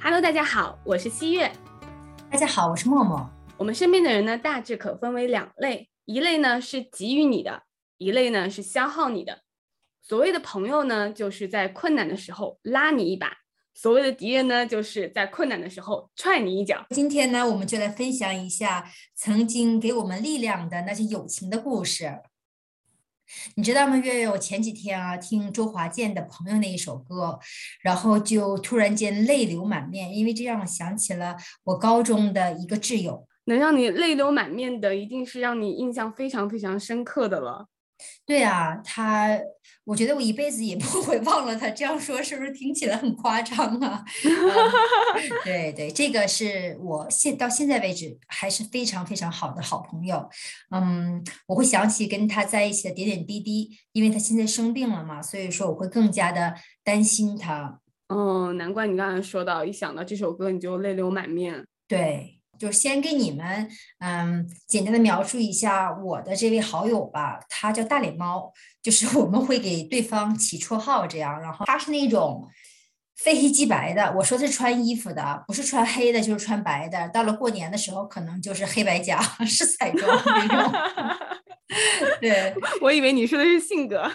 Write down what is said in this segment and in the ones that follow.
Hello，大家好，我是西月。大家好，我是默默。我们身边的人呢，大致可分为两类，一类呢是给予你的，一类呢是消耗你的。所谓的朋友呢，就是在困难的时候拉你一把；所谓的敌人呢，就是在困难的时候踹你一脚。今天呢，我们就来分享一下曾经给我们力量的那些友情的故事。你知道吗，月月？我前几天啊，听周华健的《朋友》那一首歌，然后就突然间泪流满面，因为这让我想起了我高中的一个挚友。能让你泪流满面的，一定是让你印象非常非常深刻的了。对啊，他，我觉得我一辈子也 不会忘了他。这样说是不是听起来很夸张啊？对对，这个是我现到现在为止还是非常非常好的好朋友。嗯，我会想起跟他在一起的点点滴滴，因为他现在生病了嘛，所以说我会更加的担心他。嗯，难怪你刚才说到，一想到这首歌你就泪流满面。对。就先给你们，嗯，简单的描述一下我的这位好友吧。他叫大脸猫，就是我们会给对方起绰号这样。然后他是那种非黑即白的，我说是穿衣服的，不是穿黑的，就是穿白的。到了过年的时候，可能就是黑白夹，是彩妆那种。对，我以为你说的是性格，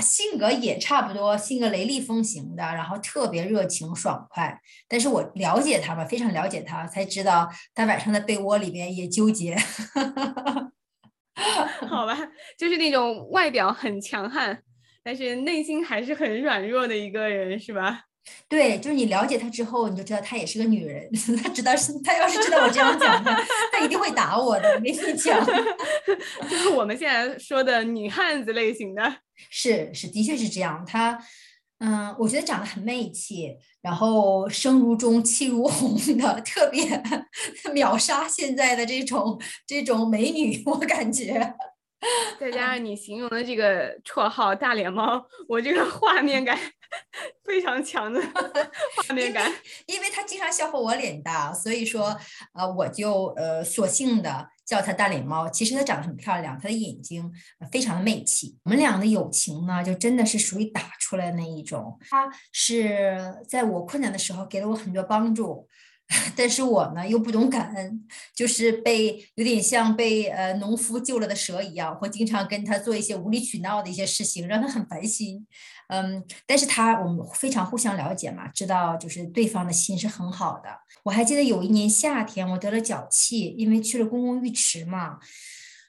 性格也差不多，性格雷厉风行的，然后特别热情爽快。但是我了解他嘛，非常了解他，才知道他晚上在被窝里边也纠结。好吧，就是那种外表很强悍，但是内心还是很软弱的一个人，是吧？对，就是你了解她之后，你就知道她也是个女人。她知道是，他要是知道我这样讲的，他一定会打我的。我跟你讲，就是我们现在说的女汉子类型的。是是，的确是这样。她，嗯，我觉得长得很媚气，然后声如钟，气如虹的，特别秒杀现在的这种这种美女，我感觉。再加上你形容的这个绰号“大脸猫”，我这个画面感 非常强的 画面感。因为他经常笑话我脸大，所以说呃，我就呃索性的叫他大脸猫。其实他长得很漂亮，他的眼睛非常的媚气。我们俩的友情呢，就真的是属于打出来那一种。他是在我困难的时候给了我很多帮助。但是我呢又不懂感恩，就是被有点像被呃农夫救了的蛇一样，会经常跟他做一些无理取闹的一些事情，让他很烦心。嗯，但是他我们非常互相了解嘛，知道就是对方的心是很好的。我还记得有一年夏天，我得了脚气，因为去了公共浴池嘛，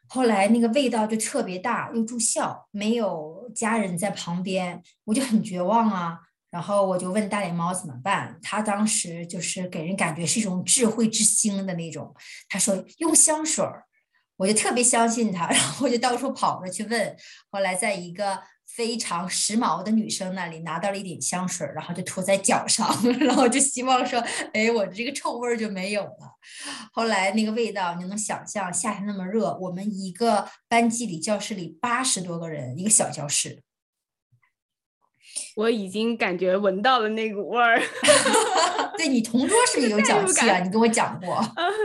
后来那个味道就特别大，又住校，没有家人在旁边，我就很绝望啊。然后我就问大脸猫怎么办，他当时就是给人感觉是一种智慧之星的那种。他说用香水儿，我就特别相信他，然后我就到处跑着去问。后来在一个非常时髦的女生那里拿到了一点香水，然后就涂在脚上，然后就希望说，哎，我这个臭味就没有了。后来那个味道，你能想象夏天那么热，我们一个班级里教室里八十多个人，一个小教室。我已经感觉闻到了那股味儿。对你同桌是不是有脚气啊？你跟我讲过。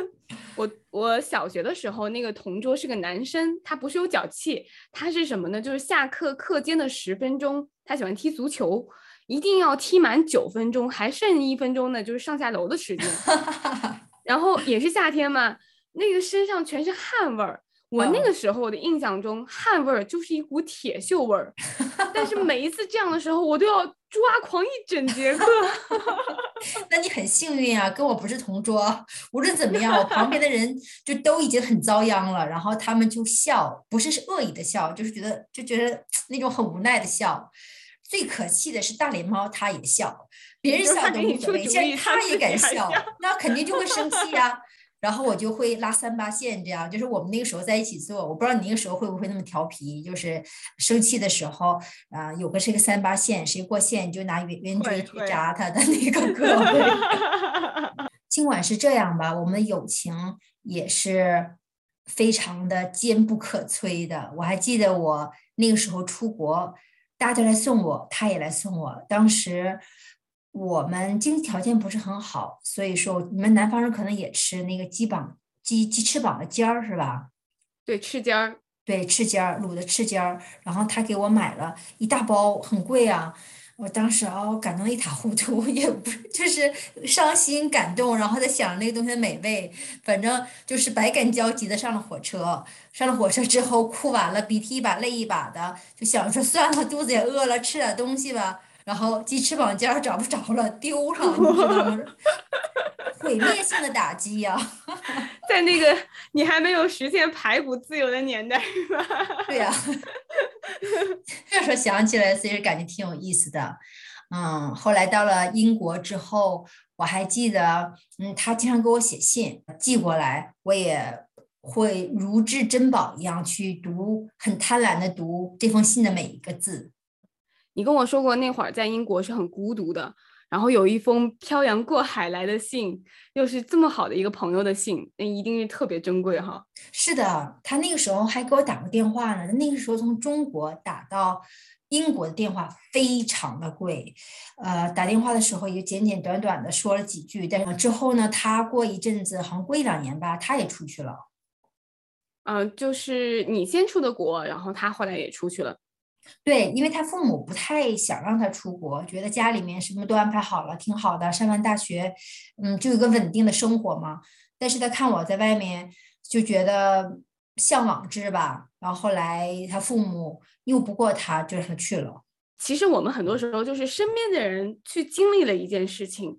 我我小学的时候，那个同桌是个男生，他不是有脚气，他是什么呢？就是下课课间的十分钟，他喜欢踢足球，一定要踢满九分钟，还剩一分钟呢，就是上下楼的时间。然后也是夏天嘛，那个身上全是汗味儿。我那个时候的印象中，汗味儿就是一股铁锈味儿，但是 每一次这样的时候，我都要抓狂一整节课。那你很幸运啊，跟我不是同桌。无论怎么样，我旁边的人就都已经很遭殃了，然后他们就笑，不是是恶意的笑，就是觉得就觉得 那种很无奈的笑。最可气的是大脸猫，他也笑，别人笑都无所谓，现在他也敢笑，那肯定就会生气呀。然后我就会拉三八线，这样就是我们那个时候在一起做。我不知道你那个时候会不会那么调皮，就是生气的时候，啊，有个是个三八线，谁过线就拿圆圆锥去扎他的那个胳膊。尽管是这样吧，我们的友情也是非常的坚不可摧的。我还记得我那个时候出国，大家来送我，他也来送我，当时。我们经济条件不是很好，所以说你们南方人可能也吃那个鸡膀、鸡鸡翅膀的尖儿是吧？对，翅尖儿，对，翅尖儿卤的翅尖儿。然后他给我买了一大包，很贵啊。我当时哦，感动得一塌糊涂，也不就是伤心感动，然后在想那个东西的美味，反正就是百感交集的上了火车。上了火车之后，哭完了，鼻涕一把泪一把的，就想说算了，肚子也饿了，吃点东西吧。然后鸡翅膀尖儿找不着了，丢了，你知道吗？毁灭性的打击呀！在那个你还没有实现排骨自由的年代，是吧？对呀。这时候想起来，其实感觉挺有意思的。嗯，后来到了英国之后，我还记得，嗯，他经常给我写信寄过来，我也会如至珍宝一样去读，很贪婪的读这封信的每一个字。你跟我说过那会儿在英国是很孤独的，然后有一封漂洋过海来的信，又是这么好的一个朋友的信，那一定是特别珍贵哈。是的，他那个时候还给我打过电话呢。那个时候从中国打到英国的电话非常的贵，呃，打电话的时候也简简短短的说了几句，但是之后呢，他过一阵子，好像过一两年吧，他也出去了。嗯，就是你先出的国，然后他后来也出去了。对，因为他父母不太想让他出国，觉得家里面什么都安排好了，挺好的。上完大学，嗯，就有个稳定的生活嘛。但是他看我在外面，就觉得向往之吧。然后后来他父母拗不过他，就让他去了。其实我们很多时候就是身边的人去经历了一件事情，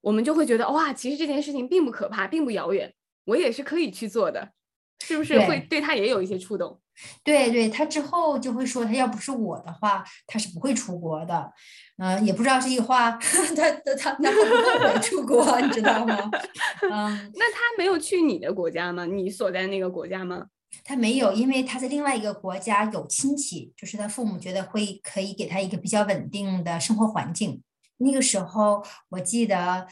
我们就会觉得哇，其实这件事情并不可怕，并不遥远，我也是可以去做的，是不是会对他也有一些触动？对对，他之后就会说，他要不是我的话，他是不会出国的。嗯，也不知道这句话，他他他他会不会出国，你知道吗？嗯，那他没有去你的国家吗？你所在那个国家吗？他没有，因为他在另外一个国家有亲戚，就是他父母觉得会可以给他一个比较稳定的生活环境。那个时候我记得，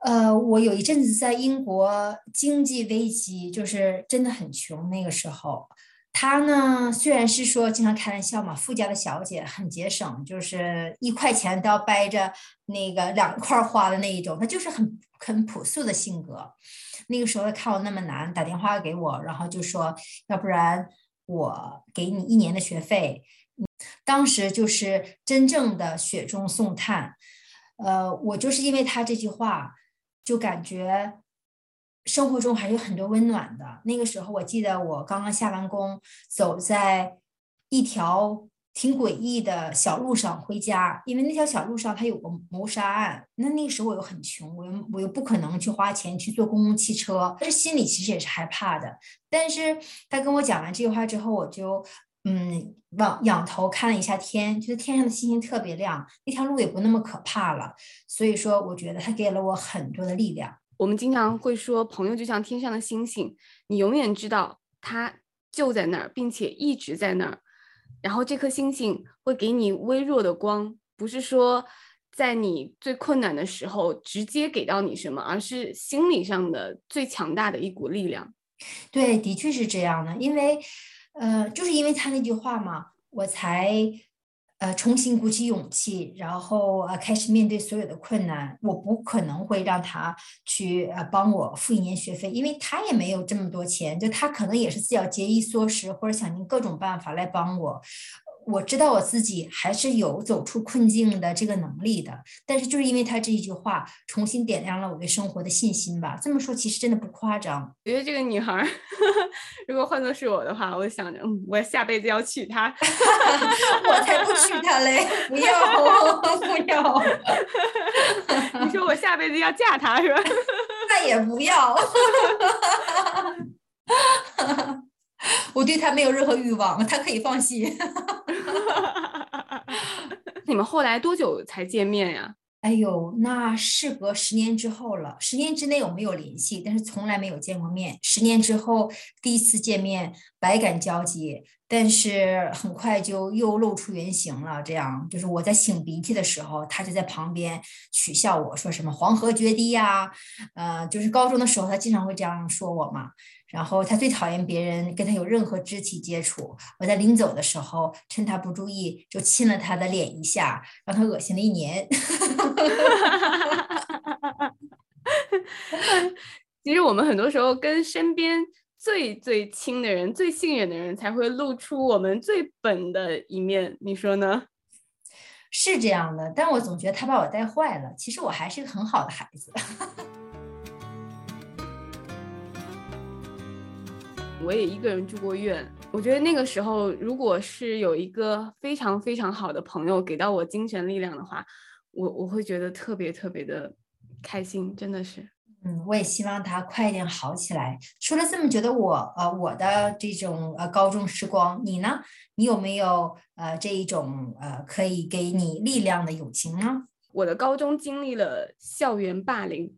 呃，我有一阵子在英国经济危机，就是真的很穷，那个时候。他呢，虽然是说经常开玩笑嘛，富家的小姐很节省，就是一块钱都要掰着那个两块花的那一种。他就是很很朴素的性格。那个时候他看我那么难，打电话给我，然后就说，要不然我给你一年的学费。当时就是真正的雪中送炭。呃，我就是因为他这句话，就感觉。生活中还有很多温暖的。那个时候，我记得我刚刚下完工，走在一条挺诡异的小路上回家。因为那条小路上它有个谋杀案。那那个时候我又很穷，我又我又不可能去花钱去坐公共汽车，但是心里其实也是害怕的。但是他跟我讲完这句话之后，我就嗯往仰头看了一下天，觉得天上的星星特别亮，那条路也不那么可怕了。所以说，我觉得他给了我很多的力量。我们经常会说，朋友就像天上的星星，你永远知道他就在那儿，并且一直在那儿。然后这颗星星会给你微弱的光，不是说在你最困难的时候直接给到你什么，而是心理上的最强大的一股力量。对，的确是这样的，因为，呃，就是因为他那句话嘛，我才。呃，重新鼓起勇气，然后呃，开始面对所有的困难。我不可能会让他去呃帮我付一年学费，因为他也没有这么多钱，就他可能也是自己要节衣缩食，或者想尽各种办法来帮我。我知道我自己还是有走出困境的这个能力的，但是就是因为他这一句话，重新点亮了我对生活的信心吧。这么说其实真的不夸张。觉得这个女孩，如果换作是我的话，我想着，嗯，我下辈子要娶她。我才不娶她嘞！不要，不要。你说我下辈子要嫁他是吧？那也不要。我对他没有任何欲望，他可以放心。你们后来多久才见面呀？哎呦，那事隔十年之后了。十年之内我们有联系，但是从来没有见过面。十年之后第一次见面，百感交集，但是很快就又露出原形了。这样就是我在擤鼻涕的时候，他就在旁边取笑我说什么“黄河决堤”呀，呃，就是高中的时候他经常会这样说我嘛。然后他最讨厌别人跟他有任何肢体接触。我在临走的时候，趁他不注意，就亲了他的脸一下，让他恶心了一年。其实我们很多时候跟身边最最亲的人、最信任的人，才会露出我们最本的一面。你说呢？是这样的，但我总觉得他把我带坏了。其实我还是个很好的孩子。我也一个人住过院，我觉得那个时候，如果是有一个非常非常好的朋友给到我精神力量的话，我我会觉得特别特别的开心，真的是。嗯，我也希望他快一点好起来。说了这么久的我，呃，我的这种呃高中时光，你呢？你有没有呃这一种呃可以给你力量的友情呢？我的高中经历了校园霸凌。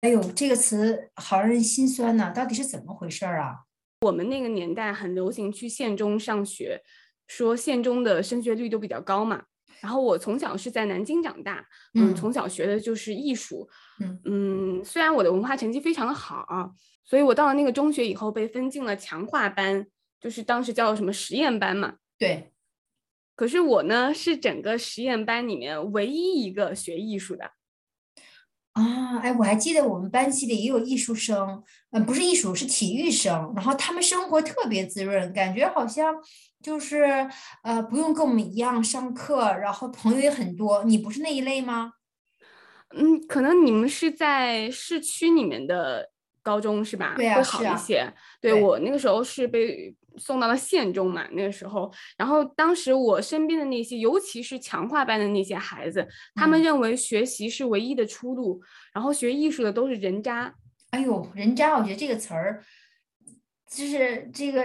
哎呦，这个词好让人心酸呐，到底是怎么回事儿啊？我们那个年代很流行去县中上学，说县中的升学率都比较高嘛。然后我从小是在南京长大，嗯，从小学的就是艺术，嗯嗯，虽然我的文化成绩非常的好，所以我到了那个中学以后被分进了强化班，就是当时叫什么实验班嘛。对。可是我呢是整个实验班里面唯一一个学艺术的。啊，哎，我还记得我们班级里也有艺术生，呃，不是艺术，是体育生。然后他们生活特别滋润，感觉好像就是呃，不用跟我们一样上课，然后朋友也很多。你不是那一类吗？嗯，可能你们是在市区里面的高中是吧？对会好一些。对我那个时候是被。送到了县中嘛，那个时候，然后当时我身边的那些，尤其是强化班的那些孩子，他们认为学习是唯一的出路，然后学艺术的都是人渣。哎呦，人渣，我觉得这个词儿就是这个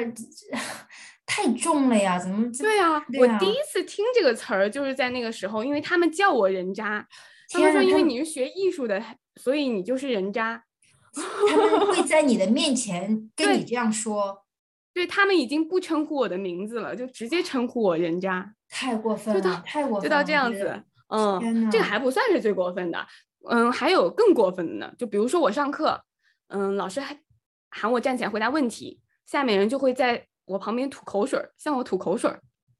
太重了呀，怎么？对啊，我第一次听这个词儿就是在那个时候，因为他们叫我人渣，他们说因为你是学艺术的，所以你就是人渣。他们会在你的面前跟你这样说。对他们已经不称呼我的名字了，就直接称呼我人渣，太过分了，太过分，就到这样子。嗯，这个还不算是最过分的，嗯，还有更过分的呢。就比如说我上课，嗯，老师还喊我站起来回答问题，下面人就会在我旁边吐口水，向我吐口水。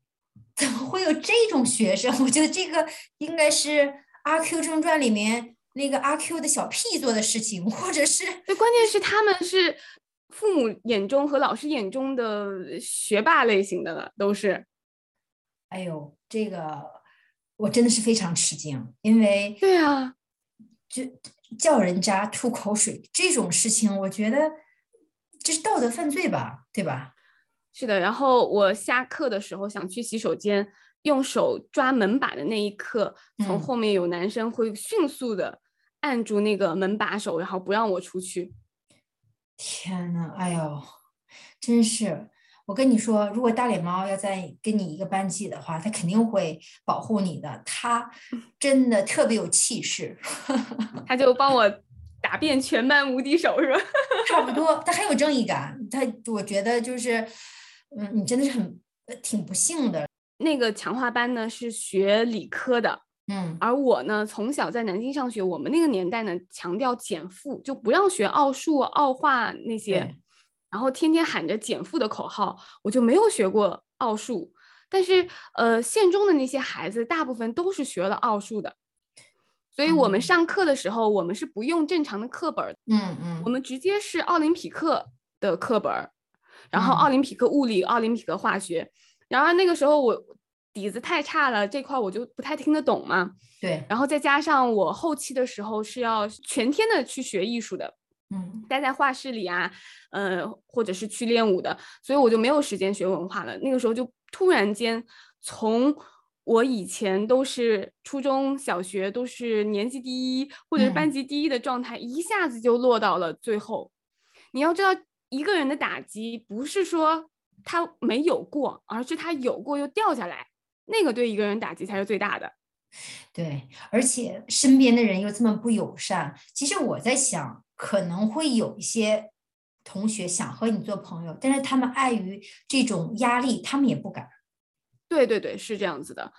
怎么会有这种学生？我觉得这个应该是《阿 Q 正传》里面那个阿 Q 的小屁做的事情，或者是……对，关键是他们是。父母眼中和老师眼中的学霸类型的了，都是。哎呦，这个我真的是非常吃惊，因为对啊，就叫人渣、吐口水这种事情，我觉得这是道德犯罪吧，对吧？是的。然后我下课的时候想去洗手间，用手抓门把的那一刻，从后面有男生会迅速的按住那个门把手，然后不让我出去。天呐，哎呦，真是！我跟你说，如果大脸猫要在跟你一个班级的话，它肯定会保护你的。它 真的特别有气势，它就帮我打遍全班无敌手，是吧？差不多，它很有正义感。它，我觉得就是，嗯，你真的是很挺不幸的。那个强化班呢，是学理科的。嗯，而我呢，从小在南京上学，我们那个年代呢，强调减负，就不让学奥数、奥化那些，然后天天喊着减负的口号，我就没有学过奥数。但是，呃，县中的那些孩子大部分都是学了奥数的，所以我们上课的时候，我们是不用正常的课本，嗯嗯，我们直接是奥林匹克的课本，然后奥林匹克物理、奥林匹克化学，然而那个时候我。底子太差了，这块我就不太听得懂嘛。对，然后再加上我后期的时候是要全天的去学艺术的，嗯，待在画室里啊，呃，或者是去练舞的，所以我就没有时间学文化了。那个时候就突然间从我以前都是初中小学都是年级第一或者是班级第一的状态，一下子就落到了最后。你要知道，一个人的打击不是说他没有过，而是他有过又掉下来。那个对一个人打击才是最大的，对，而且身边的人又这么不友善。其实我在想，可能会有一些同学想和你做朋友，但是他们碍于这种压力，他们也不敢。对对对，是这样子的。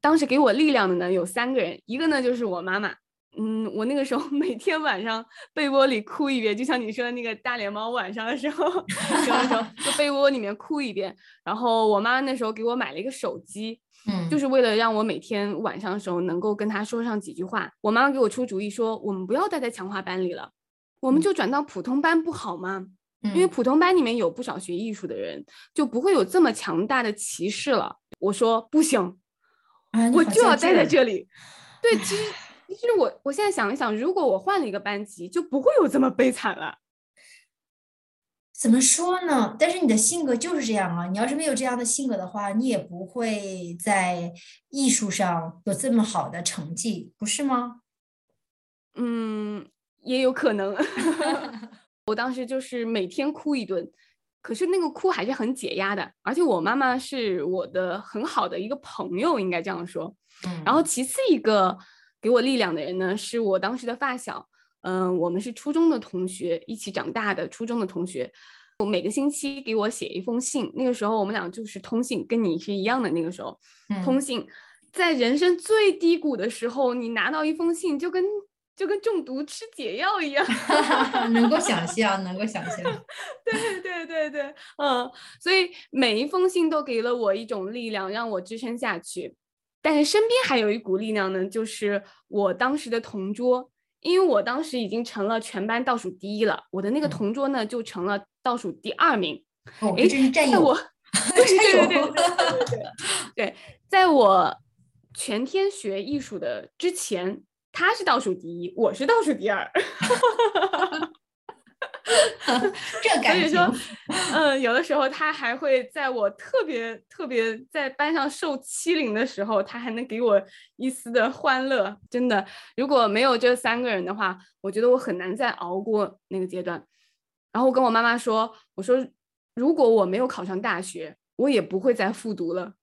当时给我力量的呢有三个人，一个呢就是我妈妈。嗯，我那个时候 每天晚上被窝里哭一遍，就像你说的那个大脸猫晚上的时候，时候 就被窝里面哭一遍。然后我妈那时候给我买了一个手机，嗯，就是为了让我每天晚上的时候能够跟她说上几句话。我妈妈给我出主意说，我们不要待在强化班里了，我们就转到普通班不好吗？因为普通班里面有不少学艺术的人，就不会有这么强大的歧视了。我说不行，我就要待在这里。对，其实其实我我现在想一想，如果我换了一个班级，就不会有这么悲惨了。怎么说呢？但是你的性格就是这样啊！你要是没有这样的性格的话，你也不会在艺术上有这么好的成绩，不是吗？嗯，也有可能。我当时就是每天哭一顿，可是那个哭还是很解压的。而且我妈妈是我的很好的一个朋友，应该这样说。然后其次一个给我力量的人呢，是我当时的发小。嗯，我们是初中的同学，一起长大的初中的同学。我每个星期给我写一封信，那个时候我们俩就是通信，跟你是一样的。那个时候通信，在人生最低谷的时候，你拿到一封信，就跟就跟中毒吃解药一样。能够想象，能够想象。对对对对，嗯，所以每一封信都给了我一种力量，让我支撑下去。但是身边还有一股力量呢，就是我当时的同桌。因为我当时已经成了全班倒数第一了，我的那个同桌呢就成了倒数第二名。哎，这是战友，我对对对对对 对，在我全天学艺术的之前，他是倒数第一，我是倒数第二。这感觉，所以说，嗯，有的时候他还会在我特别特别在班上受欺凌的时候，他还能给我一丝的欢乐。真的，如果没有这三个人的话，我觉得我很难再熬过那个阶段。然后我跟我妈妈说：“我说，如果我没有考上大学，我也不会再复读了，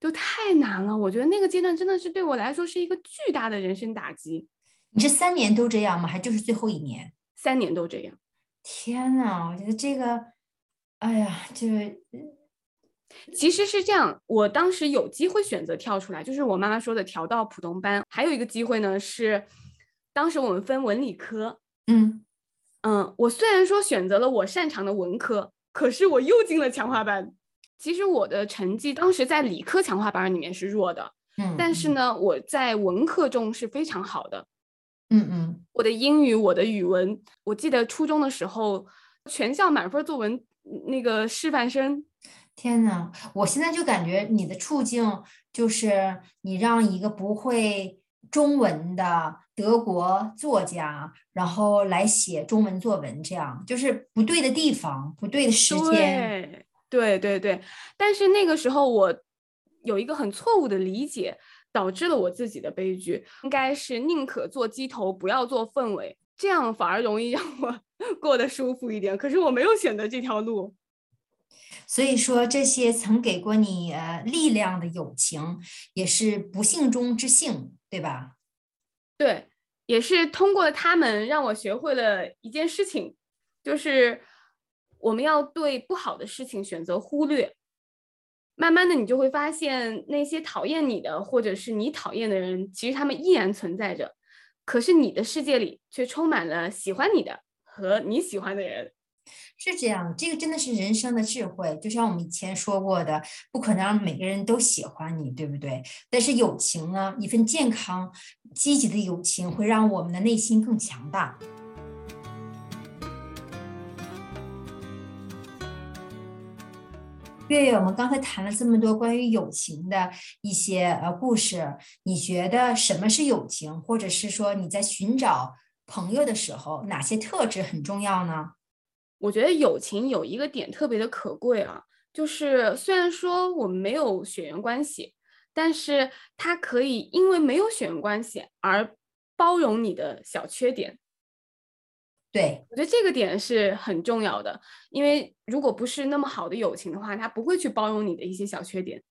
就太难了。我觉得那个阶段真的是对我来说是一个巨大的人生打击。你这三年都这样吗？还就是最后一年？三年都这样。”天呐，我觉得这个，哎呀，这个其实是这样。我当时有机会选择跳出来，就是我妈妈说的调到普通班。还有一个机会呢，是当时我们分文理科。嗯嗯，我虽然说选择了我擅长的文科，可是我又进了强化班。其实我的成绩当时在理科强化班里面是弱的，嗯，但是呢，我在文科中是非常好的。嗯嗯，我的英语，我的语文，我记得初中的时候，全校满分作文那个示范生。天呐，我现在就感觉你的处境就是你让一个不会中文的德国作家，然后来写中文作文，这样就是不对的地方，不对的时间。对对对，但是那个时候我有一个很错误的理解。导致了我自己的悲剧，应该是宁可做鸡头，不要做凤尾，这样反而容易 让我过得舒服一点。可是我没有选择这条路，所以说这些曾给过你呃力量的友情，也是不幸中之幸，对吧？对，也是通过他们让我学会了一件事情，就是我们要对不好的事情选择忽略。慢慢的，你就会发现那些讨厌你的，或者是你讨厌的人，其实他们依然存在着。可是你的世界里却充满了喜欢你的和你喜欢的人。是这样，这个真的是人生的智慧。就像我们以前说过的，不可能让每个人都喜欢你，对不对？但是友情呢，一份健康、积极的友情，会让我们的内心更强大。月月，我们刚才谈了这么多关于友情的一些呃故事，你觉得什么是友情，或者是说你在寻找朋友的时候，哪些特质很重要呢？我觉得友情有一个点特别的可贵啊，就是虽然说我们没有血缘关系，但是它可以因为没有血缘关系而包容你的小缺点。对我觉得这个点是很重要的，因为如果不是那么好的友情的话，他不会去包容你的一些小缺点。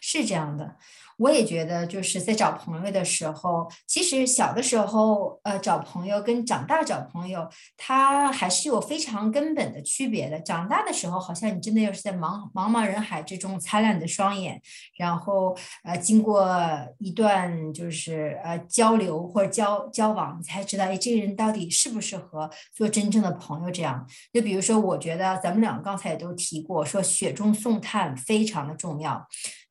是这样的。我也觉得，就是在找朋友的时候，其实小的时候，呃，找朋友跟长大找朋友，他还是有非常根本的区别的。长大的时候，好像你真的要是在茫茫茫人海之中擦亮你的双眼，然后呃，经过一段就是呃交流或者交交往，你才知道，哎，这个人到底适不适合做真正的朋友。这样，就比如说，我觉得咱们两个刚才也都提过，说雪中送炭非常的重要。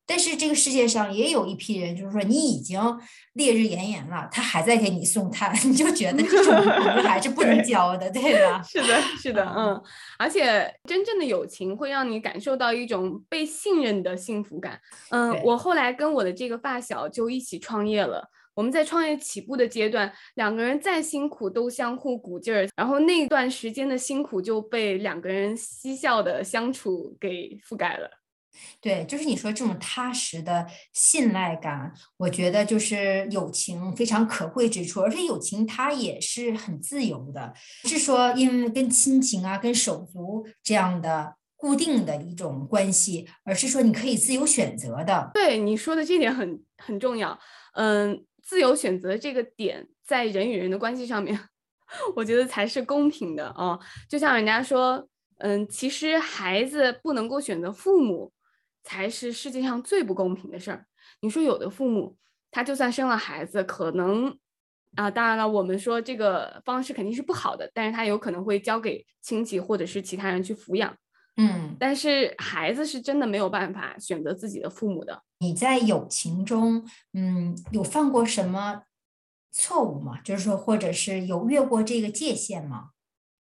但是这个世界上也有一批人，就是说你已经烈日炎炎了，他还在给你送炭，你就觉得这种朋友还是不能交的，对吧？是的，是的，嗯，而且真正的友情会让你感受到一种被信任的幸福感。嗯，我后来跟我的这个发小就一起创业了。我们在创业起步的阶段，两个人再辛苦都相互鼓劲儿，然后那段时间的辛苦就被两个人嬉笑的相处给覆盖了。对，就是你说这种踏实的信赖感，我觉得就是友情非常可贵之处。而且友情它也是很自由的，不是说因为跟亲情啊、跟手足这样的固定的一种关系，而是说你可以自由选择的。对你说的这点很很重要，嗯。自由选择这个点，在人与人的关系上面，我觉得才是公平的啊。就像人家说，嗯，其实孩子不能够选择父母，才是世界上最不公平的事儿。你说有的父母，他就算生了孩子，可能啊，当然了，我们说这个方式肯定是不好的，但是他有可能会交给亲戚或者是其他人去抚养。嗯，但是孩子是真的没有办法选择自己的父母的。你在友情中，嗯，有犯过什么错误吗？就是说，或者是有越过这个界限吗？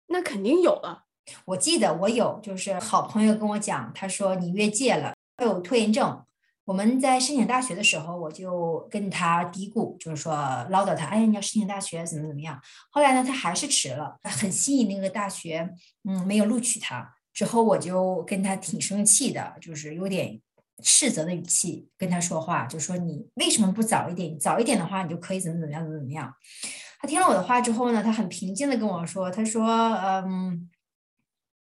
那肯定有了。我记得我有，就是好朋友跟我讲，他说你越界了，有拖延症。我们在申请大学的时候，我就跟他嘀咕，就是说唠叨他，哎呀，你要申请大学怎么怎么样。后来呢，他还是迟了，很心仪那个大学，嗯，没有录取他。之后我就跟他挺生气的，就是有点斥责的语气跟他说话，就说你为什么不早一点？早一点的话，你就可以怎么怎么样，怎么怎么样。他听了我的话之后呢，他很平静的跟我说，他说，嗯。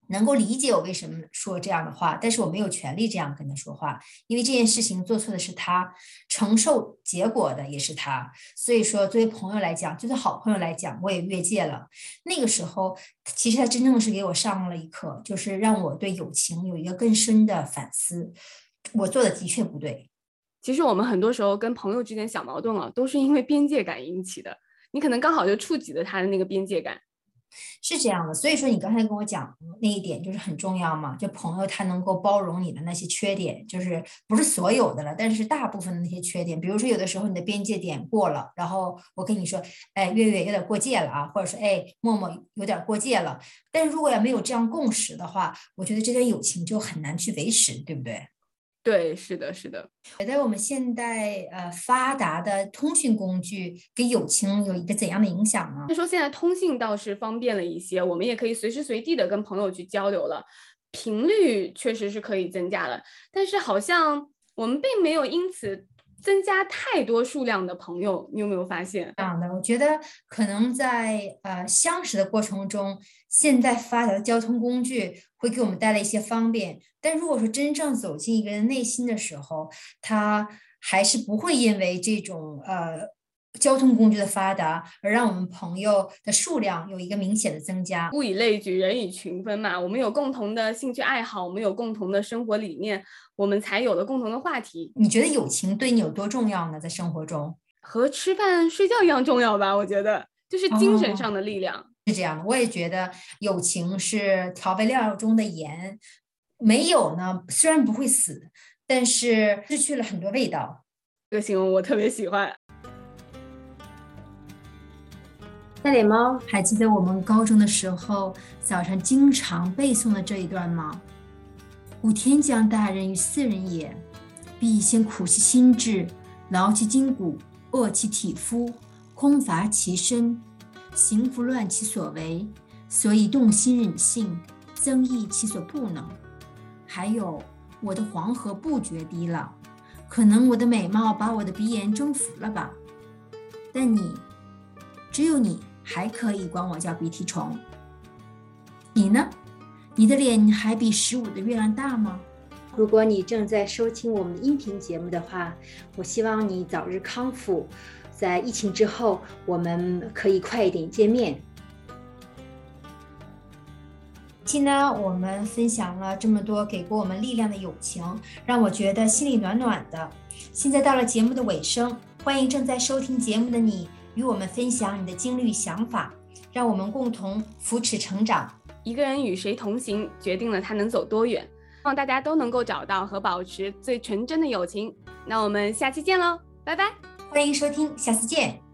能够理解我为什么说这样的话，但是我没有权利这样跟他说话，因为这件事情做错的是他，承受结果的也是他。所以说，作为朋友来讲，作为好朋友来讲，我也越界了。那个时候，其实他真正是给我上了一课，就是让我对友情有一个更深的反思。我做的的确不对。其实我们很多时候跟朋友之间小矛盾啊，都是因为边界感引起的。你可能刚好就触及了他的那个边界感。是这样的，所以说你刚才跟我讲那一点就是很重要嘛，就朋友他能够包容你的那些缺点，就是不是所有的了，但是大部分的那些缺点，比如说有的时候你的边界点过了，然后我跟你说，哎，月月有点过界了啊，或者说哎，默默有点过界了，但是如果要没有这样共识的话，我觉得这段友情就很难去维持，对不对？对，是的，是的。觉得我们现代呃发达的通讯工具给友情有一个怎样的影响呢？说现在通信倒是方便了一些，我们也可以随时随地的跟朋友去交流了，频率确实是可以增加了，但是好像我们并没有因此。增加太多数量的朋友，你有没有发现？这样的，我觉得可能在呃相识的过程中，现在发达的交通工具会给我们带来一些方便，但如果说真正走进一个人内心的时候，他还是不会因为这种呃。交通工具的发达，而让我们朋友的数量有一个明显的增加。物以类聚，人以群分嘛。我们有共同的兴趣爱好，我们有共同的生活理念，我们才有了共同的话题。你觉得友情对你有多重要呢？在生活中，和吃饭睡觉一样重要吧？我觉得就是精神上的力量是这样的。我也觉得友情是调味料中的盐，没有呢，虽然不会死，但是失去了很多味道。这个形容我特别喜欢。大脸猫，还记得我们高中的时候早上经常背诵的这一段吗？故天将大任于斯人也，必先苦其心志，劳其筋骨，饿其体肤，空乏其身，行拂乱其所为，所以动心忍性，增益其所不能。还有，我的黄河不决堤了，可能我的美貌把我的鼻炎征服了吧？但你，只有你。还可以管我叫鼻涕虫。你呢？你的脸还比十五的月亮大吗？如果你正在收听我们的音频节目的话，我希望你早日康复。在疫情之后，我们可以快一点见面。今呢，我们分享了这么多给过我们力量的友情，让我觉得心里暖暖的。现在到了节目的尾声，欢迎正在收听节目的你。与我们分享你的经历与想法，让我们共同扶持成长。一个人与谁同行，决定了他能走多远。望大家都能够找到和保持最纯真的友情。那我们下期见喽，拜拜！欢迎收听，下次见。